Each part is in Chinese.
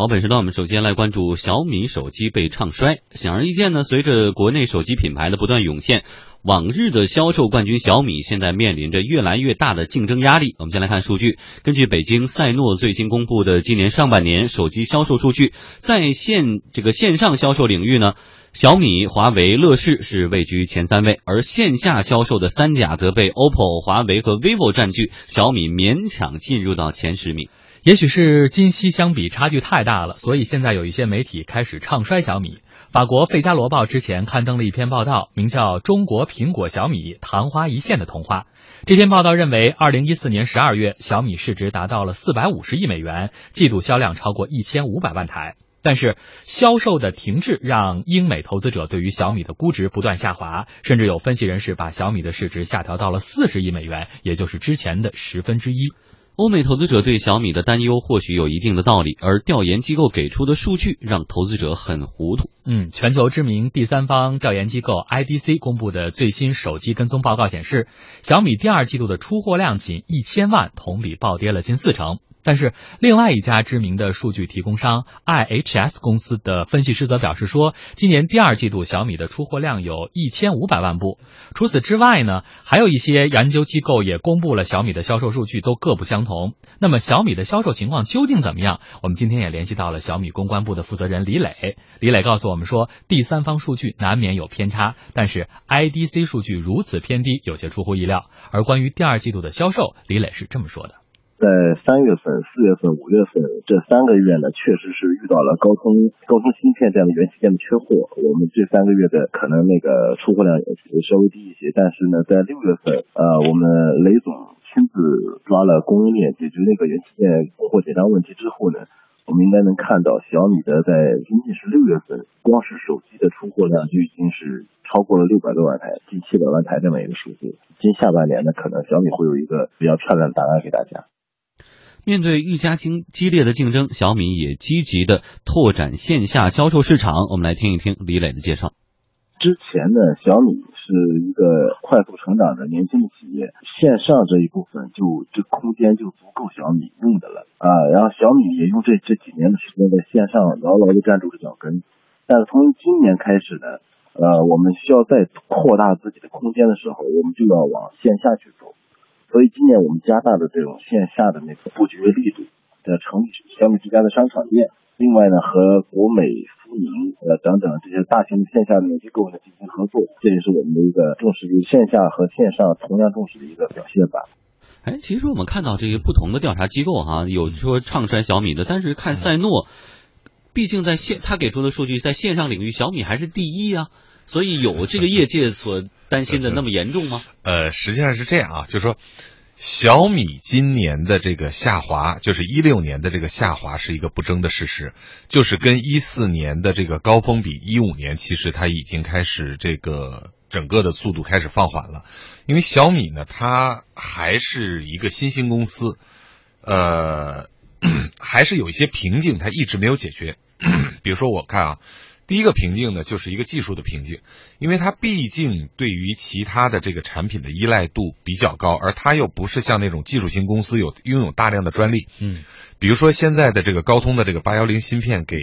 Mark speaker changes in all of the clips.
Speaker 1: 好，本时段我们首先来关注小米手机被唱衰。显而易见呢，随着国内手机品牌的不断涌现，往日的销售冠军小米现在面临着越来越大的竞争压力。我们先来看数据，根据北京赛诺最新公布的今年上半年手机销售数据，在线这个线上销售领域呢，小米、华为、乐视是位居前三位，而线下销售的三甲则被 OPPO、华为和 vivo 占据，小米勉强进入到前十名。
Speaker 2: 也许是今昔相比差距太大了，所以现在有一些媒体开始唱衰小米。法国《费加罗报》之前刊登了一篇报道，名叫《中国苹果小米昙花一现的童话》。这篇报道认为，二零一四年十二月，小米市值达到了四百五十亿美元，季度销量超过一千五百万台。但是，销售的停滞让英美投资者对于小米的估值不断下滑，甚至有分析人士把小米的市值下调到了四十亿美元，也就是之前的十分之一。
Speaker 1: 欧美投资者对小米的担忧或许有一定的道理，而调研机构给出的数据让投资者很糊涂。
Speaker 2: 嗯，全球知名第三方调研机构 IDC 公布的最新手机跟踪报告显示，小米第二季度的出货量仅一千万，同比暴跌了近四成。但是，另外一家知名的数据提供商 IHS 公司的分析师则表示说，今年第二季度小米的出货量有一千五百万部。除此之外呢，还有一些研究机构也公布了小米的销售数据，都各不相同。那么，小米的销售情况究竟怎么样？我们今天也联系到了小米公关部的负责人李磊。李磊告诉我们说，第三方数据难免有偏差，但是 IDC 数据如此偏低，有些出乎意料。而关于第二季度的销售，李磊是这么说的。
Speaker 3: 在三月份、四月份、五月份这三个月呢，确实是遇到了高通高通芯片这样的元器件的缺货，我们这三个月的可能那个出货量也稍微低一些。但是呢，在六月份，呃，我们雷总亲自抓了供应链，解决那个元器件供货紧张问题之后呢，我们应该能看到小米的在仅仅是六月份，光是手机的出货量就已经是超过了六百多万台，近七百万台这么一个数字。今下半年呢，可能小米会有一个比较漂亮的答案给大家。
Speaker 1: 面对愈加激激烈的竞争，小米也积极的拓展线下销售市场。我们来听一听李磊的介绍。
Speaker 3: 之前呢，小米是一个快速成长的年轻的企业，线上这一部分就这空间就足够小米用的了啊。然后小米也用这这几年的时间在线上牢牢的站住了脚跟。但是从今年开始呢，呃，我们需要再扩大自己的空间的时候，我们就要往线下去走。所以今年我们加大的这种线下的那个布局的力度，的成立小米之家的商场店，另外呢和国美、苏宁呃等等这些大型的线下的机构呢进行合作，这也是我们的一个重视于线下和线上同样重视的一个表现吧。
Speaker 1: 哎，其实我们看到这些不同的调查机构哈，有说唱衰小米的，但是看赛诺，毕竟在线他给出的数据，在线上领域小米还是第一啊，所以有这个业界所。担心的那么严重吗？
Speaker 4: 呃，实际上是这样啊，就是说，小米今年的这个下滑，就是一六年的这个下滑是一个不争的事实，就是跟一四年的这个高峰比，一五年其实它已经开始这个整个的速度开始放缓了，因为小米呢，它还是一个新兴公司，呃，还是有一些瓶颈，它一直没有解决，比如说我看啊。第一个瓶颈呢，就是一个技术的瓶颈，因为它毕竟对于其他的这个产品的依赖度比较高，而它又不是像那种技术型公司有拥有大量的专利。
Speaker 2: 嗯，
Speaker 4: 比如说现在的这个高通的这个八幺零芯片给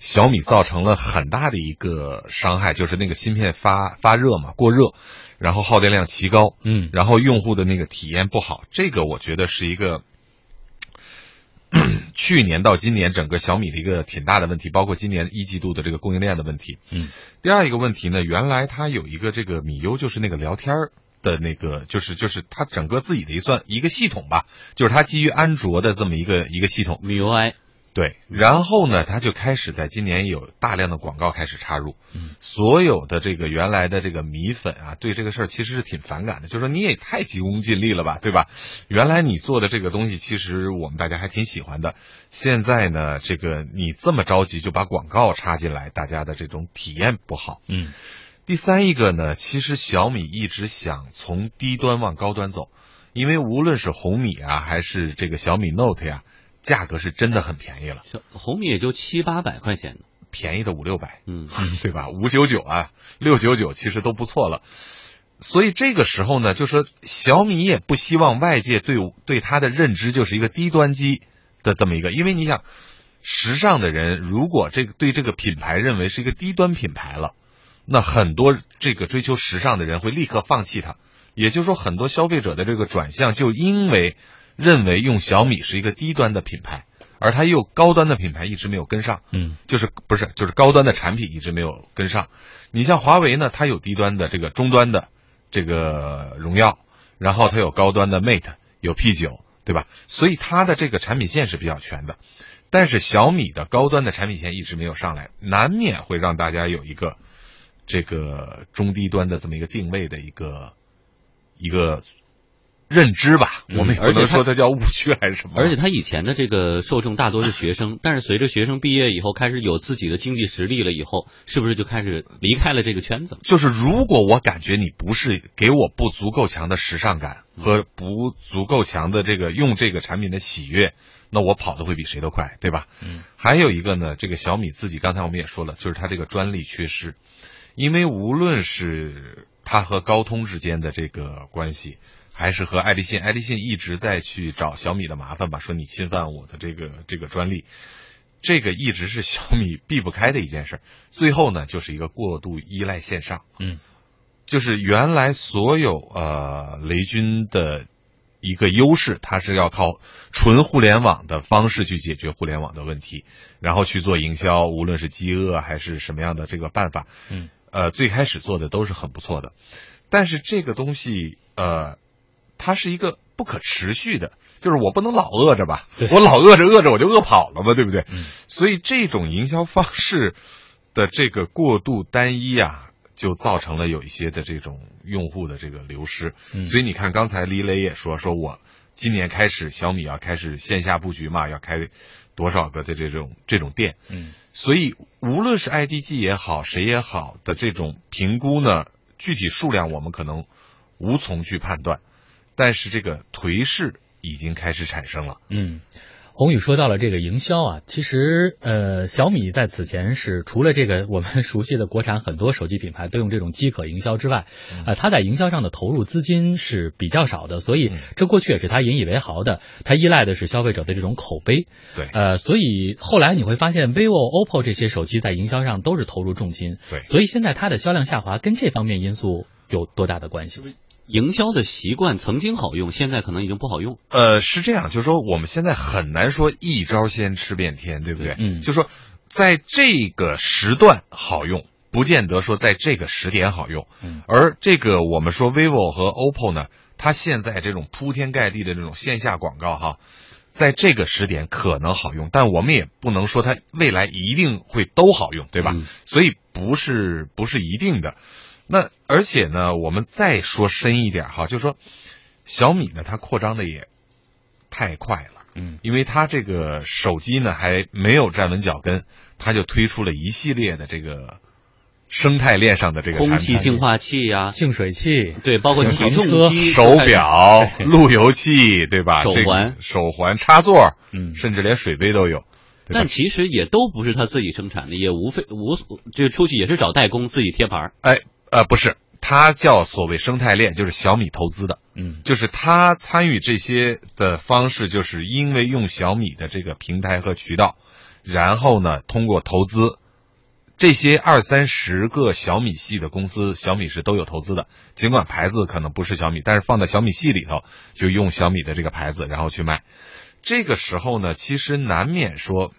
Speaker 4: 小米造成了很大的一个伤害，就是那个芯片发发热嘛，过热，然后耗电量奇高，
Speaker 2: 嗯，
Speaker 4: 然后用户的那个体验不好，这个我觉得是一个。去年到今年，整个小米的一个挺大的问题，包括今年一季度的这个供应链的问题。
Speaker 2: 嗯，
Speaker 4: 第二一个问题呢，原来它有一个这个米优，就是那个聊天儿的那个，就是就是它整个自己的一算一个系统吧，就是它基于安卓的这么一个一个系统。
Speaker 1: 米 UI。
Speaker 4: 对，然后呢，他就开始在今年有大量的广告开始插入，
Speaker 2: 嗯，
Speaker 4: 所有的这个原来的这个米粉啊，对这个事儿其实是挺反感的，就说你也太急功近利了吧，对吧？原来你做的这个东西，其实我们大家还挺喜欢的，现在呢，这个你这么着急就把广告插进来，大家的这种体验不好，
Speaker 2: 嗯。
Speaker 4: 第三一个呢，其实小米一直想从低端往高端走，因为无论是红米啊，还是这个小米 Note 呀。价格是真的很便宜了，
Speaker 1: 红米也就七八百块钱
Speaker 4: 便宜的五六百，
Speaker 1: 嗯，
Speaker 4: 对吧？五九九啊，六九九其实都不错了。所以这个时候呢，就说小米也不希望外界对对它的认知就是一个低端机的这么一个，因为你想，时尚的人如果这个对这个品牌认为是一个低端品牌了，那很多这个追求时尚的人会立刻放弃它。也就是说，很多消费者的这个转向，就因为认为用小米是一个低端的品牌，而它又高端的品牌一直没有跟上，
Speaker 2: 嗯，
Speaker 4: 就是不是就是高端的产品一直没有跟上。你像华为呢，它有低端的这个中端的这个荣耀，然后它有高端的 Mate，有 P 九，对吧？所以它的这个产品线是比较全的。但是小米的高端的产品线一直没有上来，难免会让大家有一个这个中低端的这么一个定位的一个。一个认知吧，我们也不能说它叫误区还是什么。
Speaker 1: 而且他以前的这个受众大多是学生，但是随着学生毕业以后，开始有自己的经济实力了以后，是不是就开始离开了这个圈子？
Speaker 4: 就是如果我感觉你不是给我不足够强的时尚感和不足够强的这个用这个产品的喜悦，那我跑的会比谁都快，对吧？
Speaker 2: 嗯。
Speaker 4: 还有一个呢，这个小米自己刚才我们也说了，就是它这个专利缺失，因为无论是。它和高通之间的这个关系，还是和爱立信，爱立信一直在去找小米的麻烦吧，说你侵犯我的这个这个专利，这个一直是小米避不开的一件事。最后呢，就是一个过度依赖线上，
Speaker 2: 嗯，
Speaker 4: 就是原来所有呃雷军的一个优势，它是要靠纯互联网的方式去解决互联网的问题，然后去做营销，无论是饥饿还是什么样的这个办法，
Speaker 2: 嗯。
Speaker 4: 呃，最开始做的都是很不错的，但是这个东西，呃，它是一个不可持续的，就是我不能老饿着吧？我老饿着饿着我就饿跑了嘛，对不对？所以这种营销方式的这个过度单一啊，就造成了有一些的这种用户的这个流失。所以你看，刚才李磊也说，说我今年开始小米要开始线下布局嘛，要开。多少个的这种这种店，
Speaker 2: 嗯，
Speaker 4: 所以无论是 IDG 也好，谁也好的这种评估呢，具体数量我们可能无从去判断，但是这个颓势已经开始产生了，
Speaker 2: 嗯。宏宇说到了这个营销啊，其实呃，小米在此前是除了这个我们熟悉的国产很多手机品牌都用这种饥渴营销之外，呃，它在营销上的投入资金是比较少的，所以这过去也是它引以为豪的，它依赖的是消费者的这种口碑。
Speaker 4: 对，
Speaker 2: 呃，所以后来你会发现，vivo、OPPO 这些手机在营销上都是投入重金。
Speaker 4: 对，
Speaker 2: 所以现在它的销量下滑跟这方面因素有多大的关系？
Speaker 1: 营销的习惯曾经好用，现在可能已经不好用。
Speaker 4: 呃，是这样，就是说我们现在很难说一招鲜吃遍天，对不对？
Speaker 2: 嗯，
Speaker 4: 就说在这个时段好用，不见得说在这个时点好用。
Speaker 2: 嗯，
Speaker 4: 而这个我们说 vivo 和 OPPO 呢，它现在这种铺天盖地的这种线下广告哈，在这个时点可能好用，但我们也不能说它未来一定会都好用，对吧？所以不是不是一定的。那而且呢，我们再说深一点哈，就是说，小米呢，它扩张的也太快了，
Speaker 2: 嗯，
Speaker 4: 因为它这个手机呢还没有站稳脚跟，它就推出了一系列的这个生态链上的这个
Speaker 1: 空气净化器呀、
Speaker 2: 净水器，
Speaker 1: 对，包括体重机、
Speaker 4: 手表、路由器，对吧？
Speaker 1: 手环、
Speaker 4: 手环、插座，
Speaker 2: 嗯，
Speaker 4: 甚至连水杯都有。
Speaker 1: 但其实也都不是他自己生产的，也无非无这出去也是找代工自己贴牌。
Speaker 4: 哎。呃，不是，它叫所谓生态链，就是小米投资的，
Speaker 2: 嗯，
Speaker 4: 就是他参与这些的方式，就是因为用小米的这个平台和渠道，然后呢，通过投资，这些二三十个小米系的公司，小米是都有投资的，尽管牌子可能不是小米，但是放在小米系里头，就用小米的这个牌子，然后去卖。这个时候呢，其实难免说。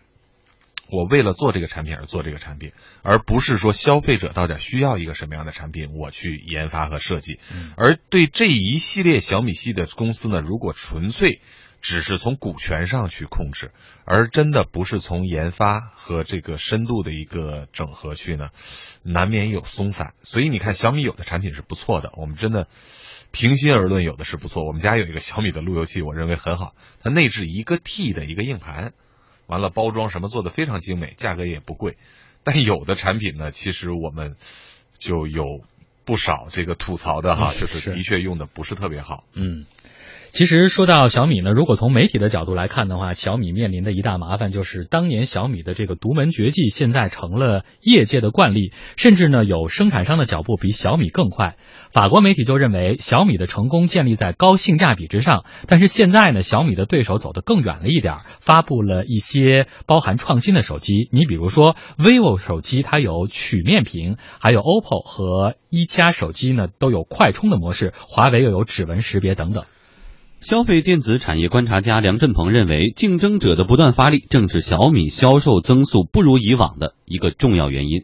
Speaker 4: 我为了做这个产品而做这个产品，而不是说消费者到底需要一个什么样的产品，我去研发和设计。而对这一系列小米系的公司呢，如果纯粹只是从股权上去控制，而真的不是从研发和这个深度的一个整合去呢，难免有松散。所以你看，小米有的产品是不错的，我们真的平心而论，有的是不错。我们家有一个小米的路由器，我认为很好，它内置一个 T 的一个硬盘。完了，包装什么做的非常精美，价格也不贵，但有的产品呢，其实我们就有不少这个吐槽的哈，就是的确用的不是特别好。
Speaker 2: 嗯，其实说到小米呢，如果从媒体的角度来看的话，小米面临的一大麻烦就是当年小米的这个独门绝技，现在成了业界的惯例，甚至呢有生产商的脚步比小米更快。法国媒体就认为小米的成功建立在高性价比之上，但是现在呢，小米的对手走得更远了一点，发布了一些包含创新的手机。你比如说 vivo 手机，它有曲面屏，还有 OPPO 和一加手机呢都有快充的模式，华为又有指纹识别等等。
Speaker 1: 消费电子产业观察家梁振鹏认为，竞争者的不断发力，正是小米销售增速不如以往的一个重要原因。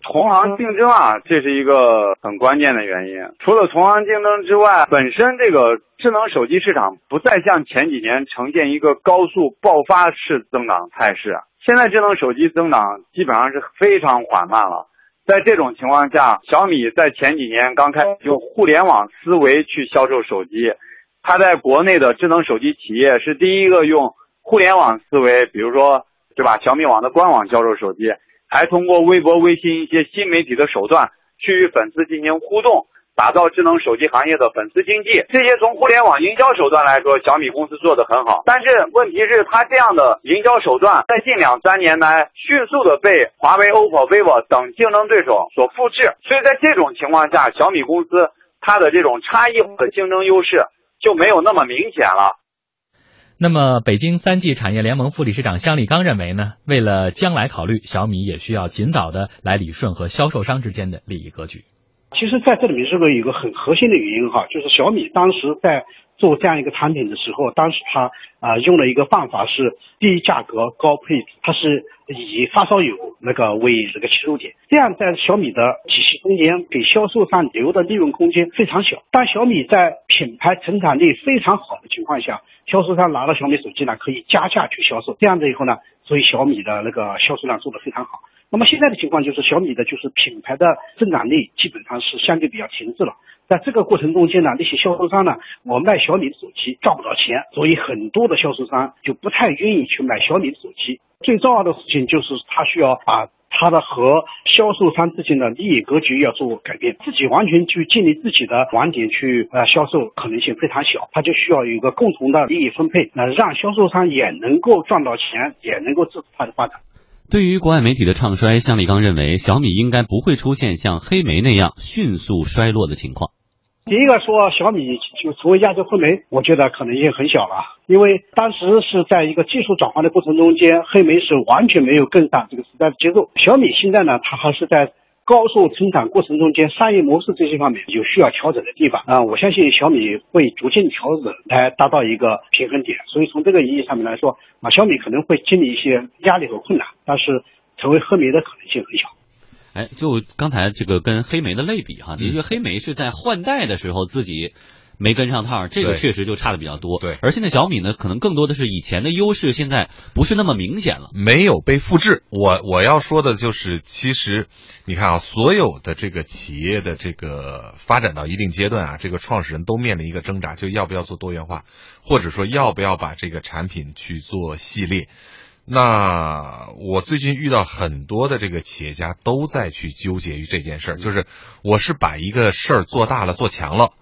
Speaker 5: 同行竞争啊，这是一个很关键的原因。除了同行竞争之外，本身这个智能手机市场不再像前几年呈现一个高速爆发式增长态势。现在智能手机增长基本上是非常缓慢了。在这种情况下，小米在前几年刚开始用互联网思维去销售手机。它在国内的智能手机企业是第一个用互联网思维，比如说，对吧？小米网的官网销售手机，还通过微博、微信一些新媒体的手段去与粉丝进行互动，打造智能手机行业的粉丝经济。这些从互联网营销手段来说，小米公司做得很好。但是问题是，它这样的营销手段在近两三年来迅速的被华为、OPPO、vivo 等竞争对手所复制。所以在这种情况下，小米公司它的这种差异化的竞争优势。就没有那么明显了。
Speaker 2: 那么，北京三 G 产业联盟副理事长向立刚认为呢？为了将来考虑，小米也需要尽早的来理顺和销售商之间的利益格局。
Speaker 6: 其实，在这里面是个有一个很核心的原因哈，就是小米当时在做这样一个产品的时候，当时他啊用了一个办法是低价格高配置，它是以发烧友那个为这个切入点，这样在小米的体系中间给销售商留的利润空间非常小。当小米在品牌成长力非常好的情况下，销售商拿到小米手机呢，可以加价去销售，这样子以后呢，所以小米的那个销售量做得非常好。那么现在的情况就是小米的就是品牌的增长力基本上是相对比较停滞了。在这个过程中间呢，那些销售商呢，我卖小米的手机赚不到钱，所以很多的销售商就不太愿意去买小米的手机。最重要的事情就是他需要把他的和销售商之间的利益格局要做改变，自己完全去建立自己的网点去呃销售可能性非常小，他就需要有一个共同的利益分配，那让销售商也能够赚到钱，也能够支持他的发展。
Speaker 1: 对于国外媒体的唱衰，向立刚认为小米应该不会出现像黑莓那样迅速衰落的情况。
Speaker 6: 第一个说小米就成为亚洲黑莓，我觉得可能性很小了，因为当时是在一个技术转换的过程中间，黑莓是完全没有跟上这个时代的节奏。小米现在呢，它还是在。高速成长过程中间，商业模式这些方面有需要调整的地方啊，我相信小米会逐渐调整来达到一个平衡点。所以从这个意义上面来说，啊，小米可能会经历一些压力和困难，但是成为黑莓的可能性很小。
Speaker 1: 哎，就刚才这个跟黑莓的类比哈，的确黑莓是在换代的时候自己。没跟上趟，这个确实就差的比较多。
Speaker 4: 对，
Speaker 1: 而现在小米呢，可能更多的是以前的优势，现在不是那么明显了，
Speaker 4: 没有被复制。我我要说的就是，其实你看啊，所有的这个企业的这个发展到一定阶段啊，这个创始人都面临一个挣扎，就要不要做多元化，或者说要不要把这个产品去做系列。那我最近遇到很多的这个企业家都在去纠结于这件事儿，就是我是把一个事儿做大了、做强了。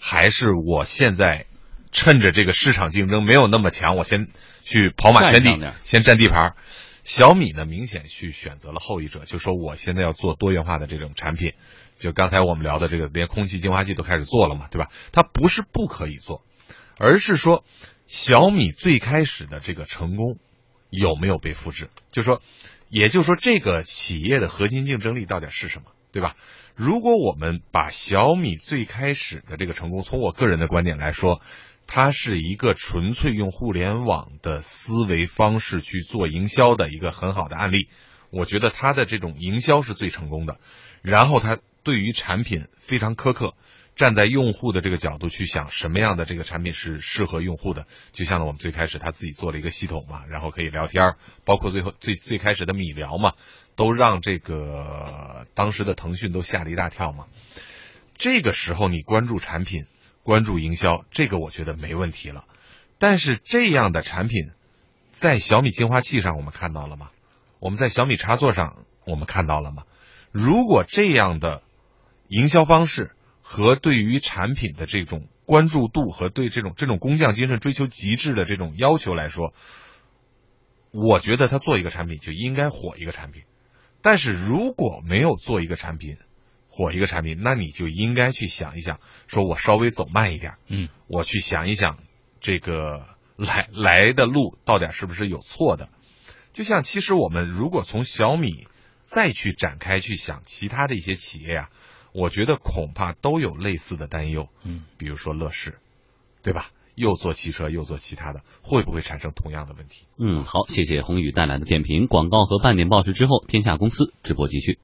Speaker 4: 还是我现在趁着这个市场竞争没有那么强，我先去跑马圈地，先占地盘。小米呢，明显去选择了后一者，就说我现在要做多元化的这种产品。就刚才我们聊的这个，连空气净化器都开始做了嘛，对吧？它不是不可以做，而是说小米最开始的这个成功有没有被复制？就说，也就是说，这个企业的核心竞争力到底是什么，对吧？如果我们把小米最开始的这个成功，从我个人的观点来说，它是一个纯粹用互联网的思维方式去做营销的一个很好的案例。我觉得它的这种营销是最成功的。然后它对于产品非常苛刻，站在用户的这个角度去想什么样的这个产品是适合用户的。就像我们最开始他自己做了一个系统嘛，然后可以聊天，包括最后最最开始的米聊嘛。都让这个当时的腾讯都吓了一大跳嘛。这个时候你关注产品、关注营销，这个我觉得没问题了。但是这样的产品，在小米净化器上我们看到了吗？我们在小米插座上我们看到了吗？如果这样的营销方式和对于产品的这种关注度和对这种这种工匠精神追求极致的这种要求来说，我觉得他做一个产品就应该火一个产品。但是如果没有做一个产品，火一个产品，那你就应该去想一想，说我稍微走慢一点，
Speaker 2: 嗯，
Speaker 4: 我去想一想这个来来的路到底是不是有错的。就像其实我们如果从小米再去展开去想其他的一些企业啊，我觉得恐怕都有类似的担忧，
Speaker 2: 嗯，
Speaker 4: 比如说乐视，对吧？又做汽车又做其他的，会不会产生同样的问题？
Speaker 1: 嗯，好，谢谢宏宇带来的点评。广告和半年报时之后，天下公司直播继续。